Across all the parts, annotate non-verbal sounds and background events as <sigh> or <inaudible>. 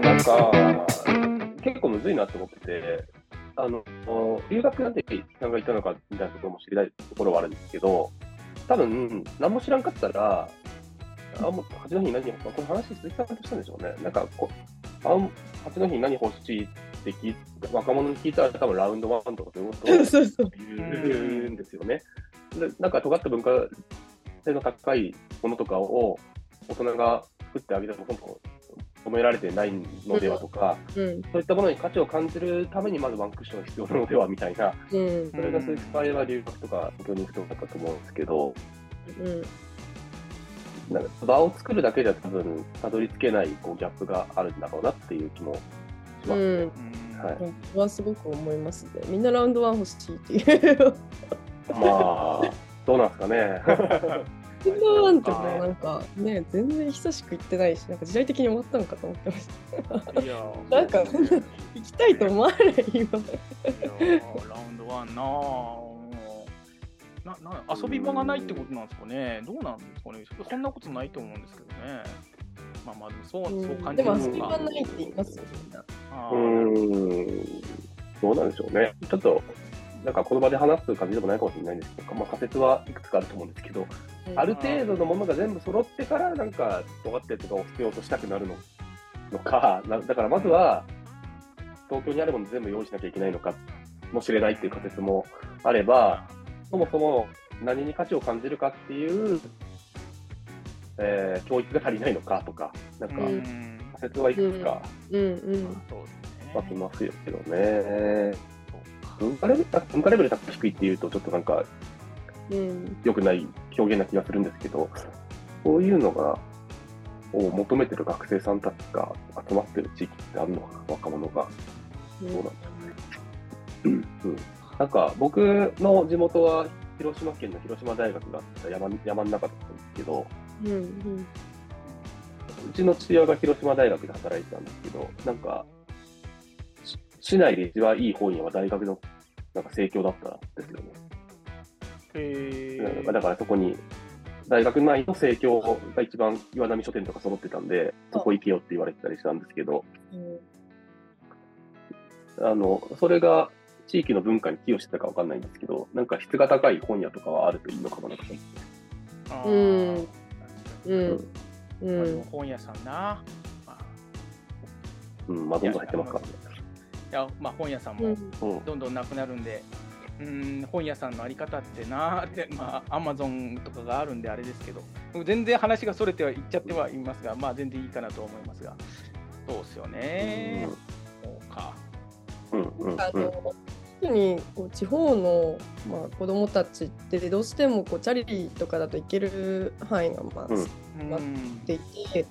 ななんか、結構むずいなと思ってて、あの留学なんてさんが言ったのかみたいなところも知りたいところはあるんですけど、多分何も知らんかったら、あもう八戸に何この話、鈴木さんとしたんでしょうね。なんかこあ八戸に何欲しいって聞若者に聞いたら、多分ラウンドワンとかそういうことを <laughs> 言うんですよね。でなんか尖った文化性の高いものとかを大人が作ってあげても本当褒められてないのではとか、うん、そういったものに価値を感じるためにまずワンクッションが必要なのではみたいな、うん、それがそういう場合は留学とか東京に行くとかと思うんですけど、うん、なんか場を作るだけじゃ多分たどり着けないこうギャップがあるんだろうなっていう気もしますね。うんはい、はすごく思いますね。みんなラウンドワン欲しいっていう。まあ、どうなんですかね。<laughs> ラウンドワンってもなんかね、全然久しく行ってないし、なんか時代的に終わったのかと思ってました。いや <laughs> なんか、行きたいと思わない今。いやラウンドワンななな遊び場がないってことなんですかね、どうなんですかね、そんなことないと思うんですけどね。まあまあ、そう、そう感じるでも遊び場ないって言いますよ、みんな。うん、どうなんでしょうね。ちょっとなんかこの場で話す感じでもないかもしれないんです。けど、まあ、仮説はいくつかあると思うんですけど、ある程度のものが全部揃ってから、なんか、尖ってとかを必要としたくなるの。のかな、だからまずは、東京にあるもの全部用意しなきゃいけないのかもしれないっていう仮説もあれば、そもそも何に価値を感じるかっていう、えー、教育が足りないのかとか、なんか、仮説はいくつか、うん。うん。うん、ありますよけどね。文化レベル文化レベル高く低いっていうと、ちょっとなんか、うん、良くない表現な気がするんですけど、そういうのが、を求めてる学生さんたちが集まってる地域ってあるのかな、若者が。そうなんだ、ね。うん、うん。なんか、僕の地元は広島県の広島大学があった山山の中だったんですけど、うんうん、うちの父親が広島大学で働いてたんですけど、なんか、市内で一番いい本屋は大学のなんか盛況だったんですよね。へだからそこに、大学内の盛況が一番岩波書店とか揃ってたんで、そこ行けよって言われてたりしたんですけど、あの、それが地域の文化に寄与してたかわかんないんですけど、なんか質が高い本屋とかはあるといいのかもなと思って。うん。うん。うん、本屋さんな。うん、まあ、どんどん入ってますからね。いやまあ、本屋さんもどんどんなくなるんで、うん、本屋さんのあり方ってなって、<laughs> まあ、アマゾンとかがあるんであれですけど、全然話がそれてはいっちゃってはいますが、まあ、全然いいかなと思いますが、そうですよね。そうか。あの特にこう地方の、まあ、子どもたちってどうしてもこうチャリティーとかだと行ける範囲がまあ、うん、っていて、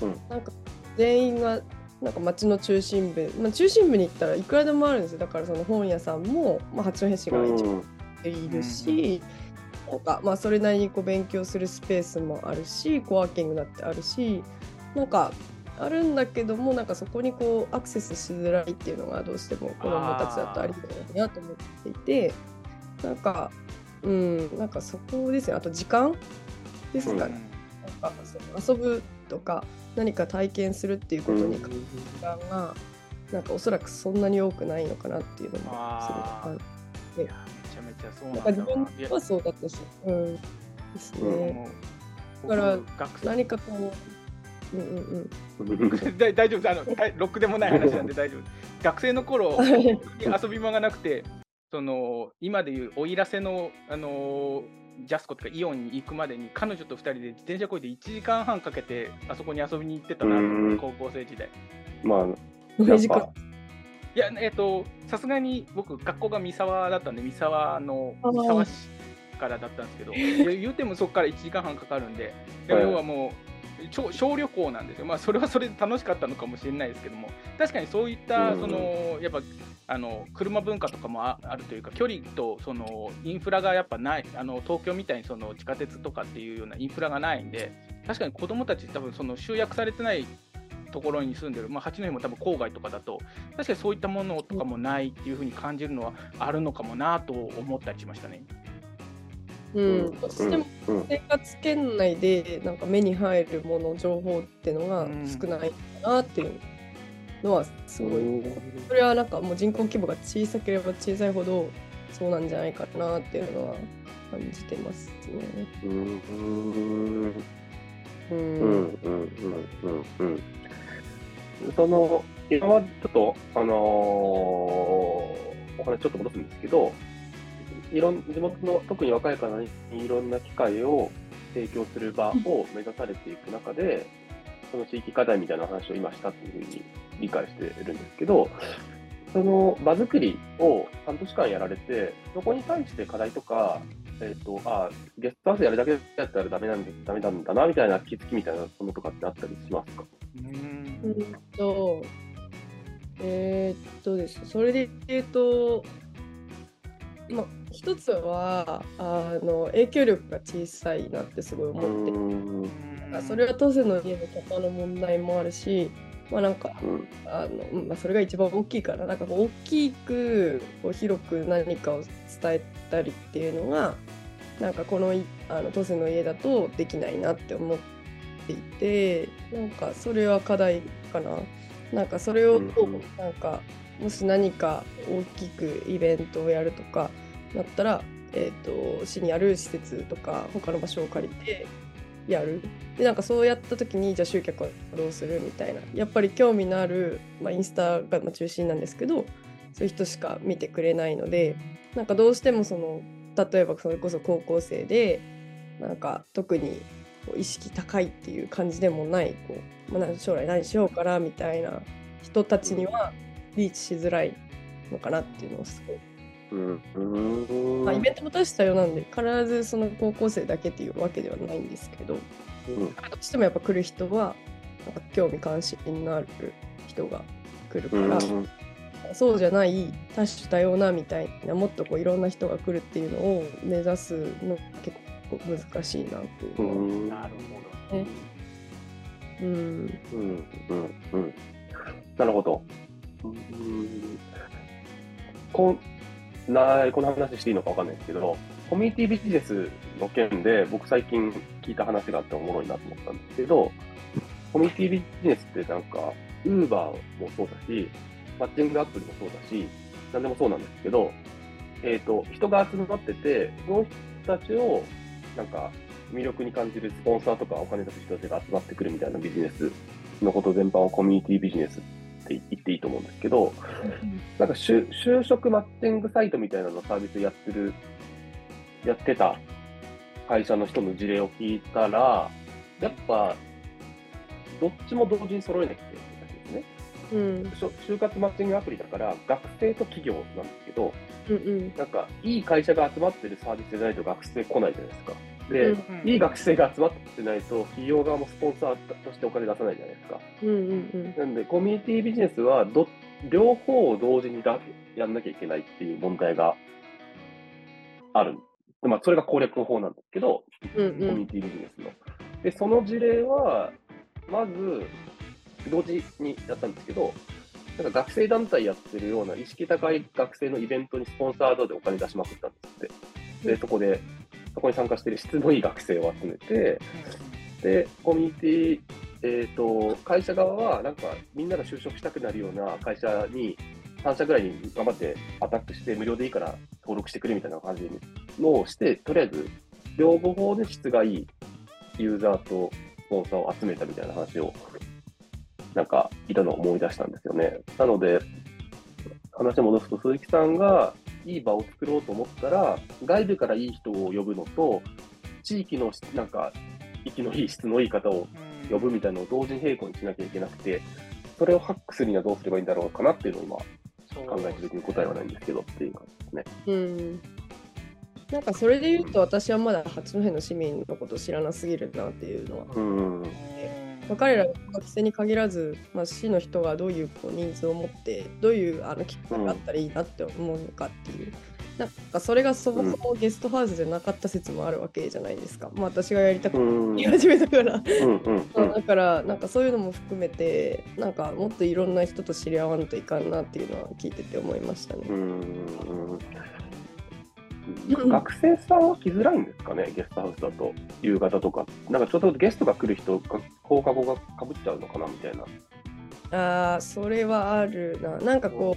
うん、なんか全員がなんか町の中心部、まあ、中心部に行ったらいくらでもあるんですよ。だからその本屋さんも、まあ、八戸市が一番いるし、うん、まあそれなりにこう勉強するスペースもあるしコワーキングだってあるしなんかあるんだけどもなんかそこにこうアクセスしづらいっていうのがどうしても子どもたちだとありえないなと思っていてなんかうんなんかそこですねあと時間ですかね。なんかその遊ぶとか何か体験するっていうことに時間がなんかおそらくそんなに多くないのかなっていうのもすごくある。めちゃめちゃそうなんだ。自分はそうだったし、うん、ですね。だから何かこう、うんうんうん、<laughs> 大丈夫あのロックでもない話なんで大丈夫。学生の頃 <laughs> 遊び場がなくて、その今でいうおいらせのあのジャスコとかイオンに行くまでに彼女と2人で自転車こいで1時間半かけてあそこに遊びに行ってたな高校生時代。まあ、いや、えっ、ー、と、さすがに僕、学校が三沢だったんで、三沢の三沢市からだったんですけど、言うてもそこから1時間半かかるんで、でも要はもう、小小旅行なんですよ、まあ、それはそれで楽しかったのかもしれないですけども、確かにそういった、そのやっぱあの車文化とかもあるというか距離とそのインフラがやっぱないあの東京みたいにその地下鉄とかっていうようなインフラがないんで確かに子どもたち多分その集約されてないところに住んでる、まあ、八戸も多分郊外とかだと確かにそういったものとかもないっていうふうに感じるのはあるのかもなと思ったりしましたね。うん、どうしても生活圏内でなんか目に入るもの情報っていうのが少ないかなっていうのはすごい、それはなんかもう人口規模が小さければ小さいほどそうなんじゃないかなっていうのは感じてますね。うん。うん。うんうんうんその今はちょっとあのー、お話ちょっと戻すんですけど、いろん地元の特に若い方にいろんな機会を提供する場を目指されていく中で、その地域課題みたいな話を今したというふうに理解しているんですけど、その場作りを半年間やられて、そこに対して課題とか、えっ、ー、と、あゲストハウスやるだけだったらダメなんでダメなんだなみたいな気づきみたいなものとかってあったりしますか？うんと、えー、っとです。それで言うと、まあ、一つはあの影響力が小さいなってすごい思って。それは当時の家のキャパの問題もあるしまあなんか、あのまあ、それが一番大きいからなんか大きくこう広く何かを伝えたりっていうのがなんかこのあの当時の家だとできないなって思っていてなんかそれは課題かな。なんかそれをなんかもし何か大きくイベントをやるとかなったら、えーと、市にある施設とか他の場所を借りてやるでなんかそうやった時にじゃあ集客はどうするみたいなやっぱり興味のある、まあ、インスタが中心なんですけどそういう人しか見てくれないのでなんかどうしてもその例えばそれこそ高校生でなんか特に意識高いっていう感じでもないこう、まあ、将来何しようかなみたいな人たちにはリーチしづらいのかなっていうのをすごい。うん。まあ、イベントも出したようなんで必ずその高校生だけっていうわけではないんですけど、うん、どうしてもやっぱ来る人はなんか興味関心のある人が来るから、うん、そうじゃない多種多様なみたいなもっとこういろんな人が来るっていうのを目指すの結構難しいなっていうのは、なるほどね。うん、うん。うん。うん。なるほど。うん。こなこの話していいのか分かんないですけど、コミュニティビジネスの件で、僕最近聞いた話があっておもろいなと思ったんですけど、コミュニティビジネスってなんか、ウーバーもそうだし、マッチングアプリもそうだし、何でもそうなんですけど、えっ、ー、と、人が集まってて、その人たちを、なんか、魅力に感じるスポンサーとかお金出す人たちが集まってくるみたいなビジネスのこと全般をコミュニティビジネスっ言っていいと思うんですけど、なんか就職マッチングサイトみたいなのサービスやってる、やってた会社の人の事例を聞いたら、やっぱ、どっちも同時に揃えなきゃいけないんですね。うん、就活マッチングアプリだから学生と企業なんですけど、うんうん、なんかいい会社が集まってるサービスでないと学生来ないじゃないですか。で、うんうん、いい学生が集まってないと、企業側もスポンサーとしてお金出さないじゃないですか。うんうんうん、なんで、コミュニティビジネスはど、両方を同時にだやんなきゃいけないっていう問題がある。まあ、それが攻略の方なんですけど、うんうん、コミュニティビジネスの。で、その事例は、まず、同時にやったんですけど、なんか学生団体やってるような意識高い学生のイベントにスポンサードでお金出しまくったんですって。で、そこでそこに参加している質のいい学生を集めて、で、コミュニティ、えっ、ー、と、会社側は、なんか、みんなが就職したくなるような会社に、3社ぐらいに頑張ってアタックして、無料でいいから登録してくれみたいな感じのをして、とりあえず、両方で質がいいユーザーとスポンサーを集めたみたいな話を、なんか、いたのを思い出したんですよね。なので、話を戻すと、鈴木さんがいい場を作ろうと思ったら、外部からいい人を呼ぶのと、地域のなんか、息のいい質のいい方を呼ぶみたいなのを同時に並行にしなきゃいけなくて、それをハックするにはどうすればいいんだろうかなっていうのを今、考えてるという答えはないんですけどっていう感じですね。うん。なんかそれで言うと私はまだ八戸の市民のこと知らなすぎるなっていうのは、うんまあ、彼らが学生に限らず、まあ、市の人がどういうこう人数を持ってどういうあのきっかけがあったらいいなって思うのかっていう。なんかそれがそもそもゲストハウスじゃなかった説もあるわけじゃないですか。まあ私がやりたくて言い始めたから。<laughs> だからなんかそういうのも含めてなんかもっといろんな人と知り合わんといかんなっていうのは聞いてて思いましたね。学生さんは来づらいんですかね、ゲストハウスだと、夕方とか。なんかちょっとゲストが来る人が放課後がかぶっちゃうのかなみたいな。ああそれはあるな。なんかこ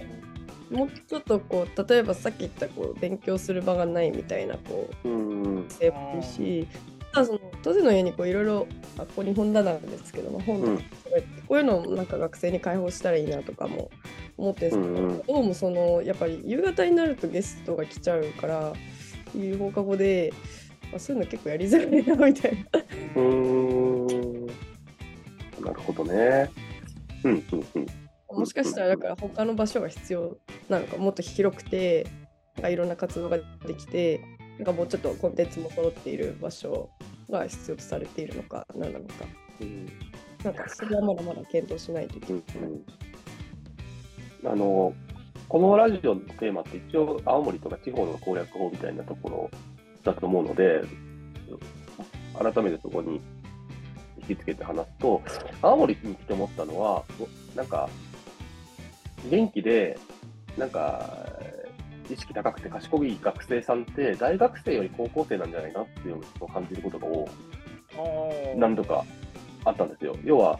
うもうちょっとこう例えばさっき言ったこう勉強する場がないみたいなこう性もいるしその当時の家にこういろいろあここに本棚なんですけども本とか、うん、こういうのをなんか学生に開放したらいいなとかも思ってるんですけど、うん、どうもそのやっぱり夕方になるとゲストが来ちゃうから放課後で、まあ、そういうの結構やりづらいなみたいな。うんなるほどね。うんうんうん。もしかしたらだから他の場所が必要なのかもっと広くていろんな活動ができてなんかもうちょっとコンテンツも揃っている場所が必要とされているのか何なのか、うん、なんかそれはまだまだ検討しないといけない。うん、あのこのラジオのテーマって一応青森とか地方の攻略法みたいなところだと思うので改めてそこに引きつけて話すと青森に来て思ったのはなんか元気でなんか意識高くて賢い学生さんって大学生より高校生なんじゃないかなっていうのを感じることが多何度かあったんですよ。要は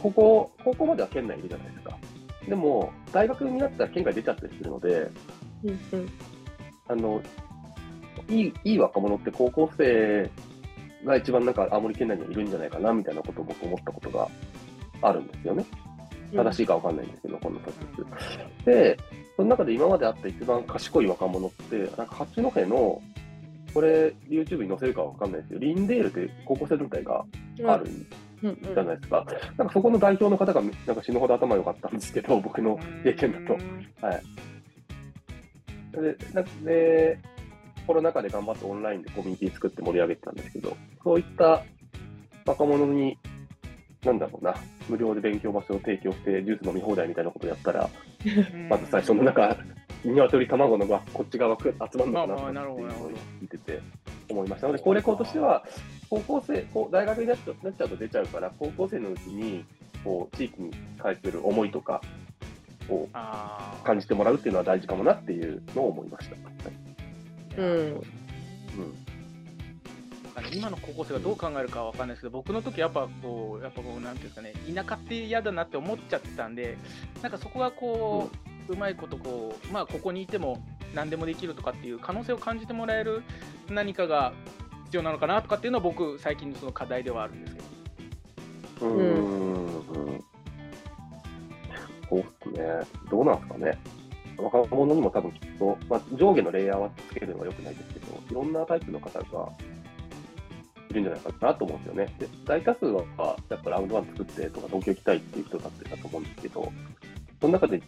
ここ高校までは県内いるじゃないですか。でも大学になったら県外出ちゃったりするので、あのいいいい若者って高校生が一番なんか青森県内にいるんじゃないかなみたいなことを僕思ったことがあるんですよね。正しいか分かんないんですけど、この説。で、その中で今まであった一番賢い若者って、なんか八戸の、これ YouTube に載せるかわかんないですけど、リンデールって高校生団体があるじゃないですか。なんかそこの代表の方がなんか死ぬほど頭良かったんですけど、僕の経験だと。はい。で、なんで、コロナ禍で頑張ってオンラインでコミュニティ作って盛り上げてたんですけど、そういった若者に、なんだろうな、無料で勉強場所を提供して、ジュース飲み放題みたいなことやったら、まず最初のなんか、鶏卵のがこっち側集まるのかなっていうのを聞いてて思いましたので、攻略法としては、高校生、大学になっちゃうと出ちゃうから、高校生のうちにこう地域に対する思いとかを感じてもらうっていうのは大事かもなっていうのを思いました。うん、うん今の高校生がどう考えるかは分かんないですけど、僕の時やっぱこう、やっぱこう、なんていうんですかね、田舎って嫌だなって思っちゃってたんで、なんかそこがこう、うまいことこう、まあ、ここにいても何でもできるとかっていう可能性を感じてもらえる何かが必要なのかなとかっていうのは、僕、最近のその課題ではあるんですけど。うん。そうっすね。どうなんですかね。若者にも多分きっと、まあ、上下のレイヤーはつけるのはよくないですけど、いろんなタイプの方がいるんじゃないかなと思うんですよね。で大多数はやっぱラウンドワン作ってとか東京行きたいっていう人だってたと思うんですけど、その中で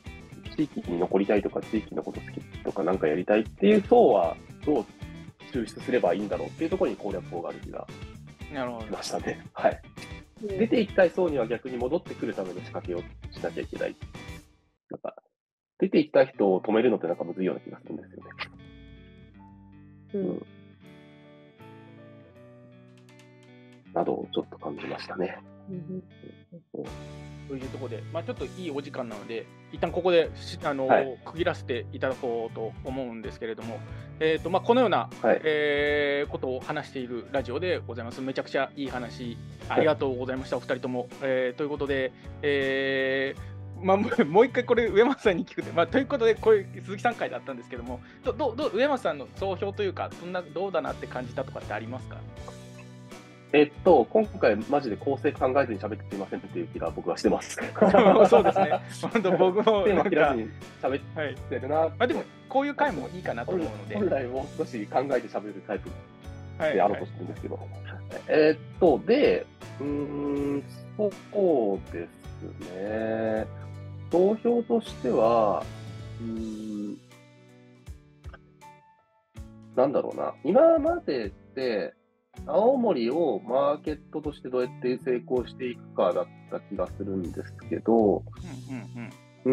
地域に残りたいとか、地域のこと好きとか、なんかやりたいっていう層はどう抽出すればいいんだろうっていうところに攻略法がある気がしましたね。はい。出ていきたい層には逆に戻ってくるための仕掛けをしなきゃいけない。なんか、出ていきたい人を止めるのってなんかむずいような気がするんですよね。うん、うんなどをちょっと感じましたね。というところで、まあ、ちょっといいお時間なので、一旦ここであの、はい、区切らせていただこうと思うんですけれども、えーとまあ、このような、はい、えー、ことを話しているラジオでございます。めちゃくちゃいい話、ありがとうございました、はい、お二人とも。えー、ということで、えーまあ、<laughs> もう一回これ、上松さんに聞くと、まあ、ということで、これ、鈴木さん会だったんですけども、どどど上松さんの総評というか、そんなどうだなって感じたとかってありますか？えっと、今回、マジで構成考えずに喋ってすみませんっていう気が僕はしてます。<laughs> そうですね。本当、僕も。テーマ切らずに喋ってるな、はい、まあ、でも、こういう回もいいかなと思うので。本来もう少し考えて喋るタイプであろうとしてるんですけど。はいはい、えっと、で、うん、そうですね。投票としては、うん、なんだろうな。今までって、青森をマーケットとしてどうやって成功していくかだった気がするんですけど、うん、う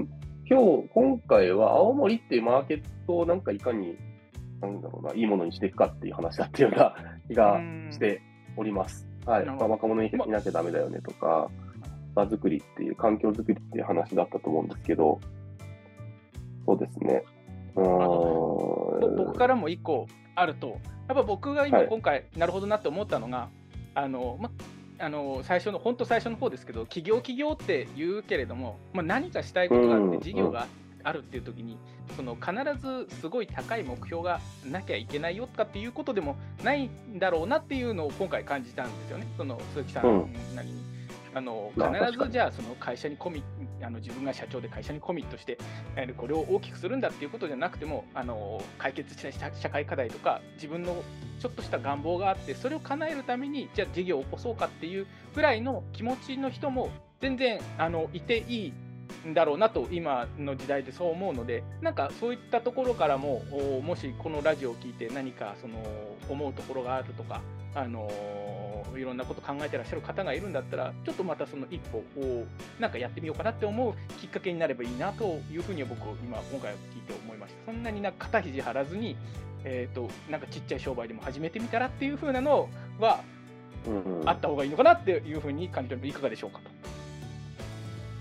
ん、今日、今回は青森っていうマーケットをなんかいかに、なんだろうな、いいものにしていくかっていう話だっていうような気がしております。はい。まあ、若者にいなきゃだめだよねとか、場作りっていう、環境作りっていう話だったと思うんですけど、そうですね。うん。僕からも一個あると、やっぱ僕が今、今回、なるほどなって思ったのが、あのま、あの最初の本当最初の方ですけど企業企業って言うけれども、まあ、何かしたいことがあって事業があるっていう時に、その必ずすごい高い目標がなきゃいけないよとかっていうことでもないんだろうなっていうのを今回感じたんですよね、その鈴木さん。なりに。あの必ずじゃあその会社にコミあの自分が社長で会社にコミットしてこれを大きくするんだっていうことじゃなくてもあの解決した社会課題とか自分のちょっとした願望があってそれを叶えるためにじゃあ事業を起こそうかっていうぐらいの気持ちの人も全然あのいていいんだろうなと今の時代でそう思うのでなんかそういったところからももしこのラジオを聞いて何かその思うところがあるとかあのいろんなこと考えてらっしゃる方がいるんだったらちょっとまたその一歩をなんかやってみようかなって思うきっかけになればいいなというふうに僕今今回聞いて思いました。そんなになんか肩肘張らずにえーと、なんかちっちゃい商売でも始めてみたらっていうふうなのは、あった方がいいのかなっていうふうに感じてるいかがでしょうか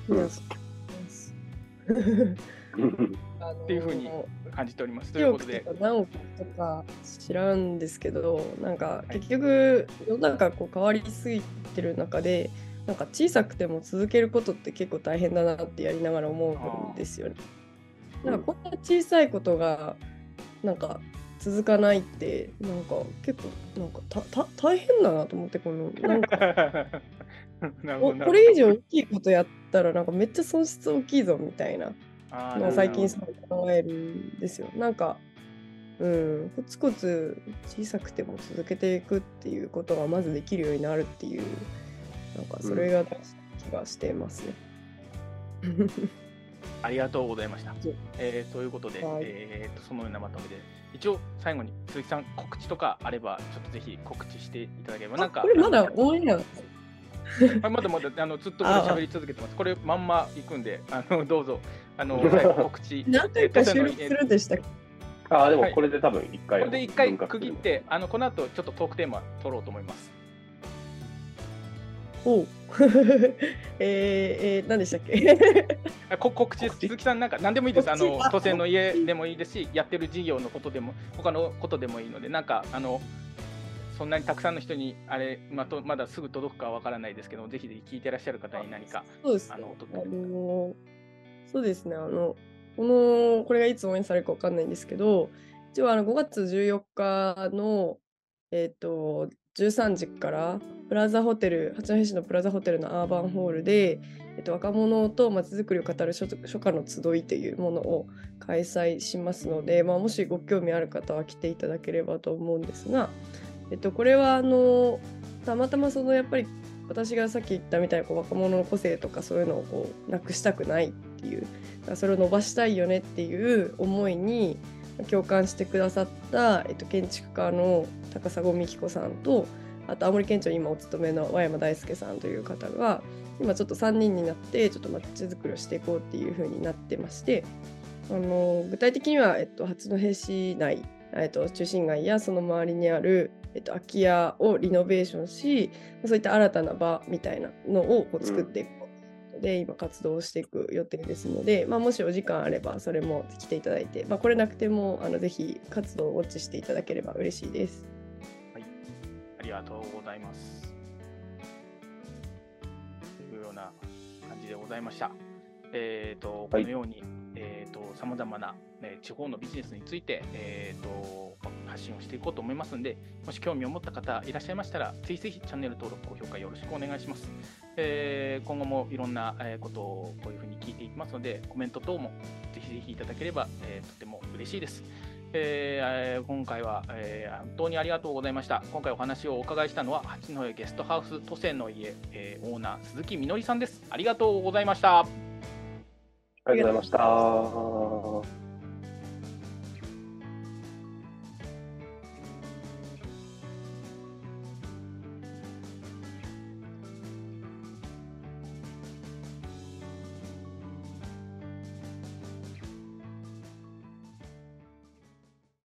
と。うん <laughs> っていうふうに感じております。ということで。何億とか知らんですけど、なんか結局、世の中こう変わりすぎてる中で、なんか小さくても続けることって結構大変だなってやりながら思うんですよね。なんかこんな小さいことがなんか続かないってなんか結構なんかたた大変だなと思ってこの <laughs> なんかこれ以上大きいことやったらなんかめっちゃ損失大きいぞみたいなのを最近そう考えるんですよ。なんかうんコツコツ小さくても続けていくっていうことがまずできるようになるっていうなんかそれが大事な気がしていますね。うん、ありがとうございました。えー、ということで、はい、えーと、そのようなまとめで一応最後に鈴木さん告知とかあればちょっとぜひ告知していただければなんかこれまだ応援やまだまだあのずっとこれ喋り続けてます。これまんま行くんで、あのどうぞ。あの最後 <laughs> 告知。何回か収録するんでしたっけ？あでもこれで多分一回、はい、これで一回区切ってあのこの後ちょっとトークテーマ取ろうと思います。おう。<laughs> えー、えー、何でしたっけ？こ告知鈴木さんなんか何でもいいです。あの都政の家でもいいですしやってる事業のことでも他のことでもいいのでなんかあのそんなにたくさんの人にあれまとまだすぐ届くかわからないですけどぜひぜひ聞いてらっしゃる方に何かそうです、ね、あのあのそうですね。あのこのこれがいつ応援されるかわかんないんですけど一応あの5月14日のえっ、ー、と13時からプラザホテル八戸市のプラザホテルのアーバンホールで、えっと、若者とまちづくりを語る初夏の集いというものを開催しますので、まあ、もしご興味ある方は来ていただければと思うんですが、えっと、これはあのたまたまそのやっぱり私がさっき言ったみたいなこう若者の個性とかそういうのをこうなくしたくないっていうそれを伸ばしたいよねっていう思いに共感してくださった、えっと、建築家の高砂美紀子さんとあと青森県庁に今お勤めの和山大輔さんという方が今ちょっと3人になってちょっとまちづくりをしていこうっていう風になってましてあの具体的には、えっと、八戸市内、えっと、中心街やその周りにある、えっと、空き家をリノベーションしそういった新たな場みたいなのをこう作っていこうで今活動していく予定ですので、まあ、もしお時間あればそれも来ていただいて、まあ、これなくてもあのぜひ活動をウォッチしていただければ嬉しいです。ありがとうございます。というような感じでございました。えっ、ー、と、このように、はい、え、ー、と、さまざまな、ね、地方のビジネスについて、えっ、ー、と、発信をしていこうと思いますので、もし興味を持った方いらっしゃいましたら、ぜひぜひチャンネル登録、高評価よろしくお願いします。えー、今後もいろんなことをこういうふうに聞いていきますので、コメント等もぜひぜひいただければ、えー、とても嬉しいです。えー、今回は、えー、本当にありがとうございました。今回お話をお伺いしたのは、八戸ゲストハウス都政の家、えー、オーナー鈴木みのりさんです。ありがとうございました。ありがとうございました。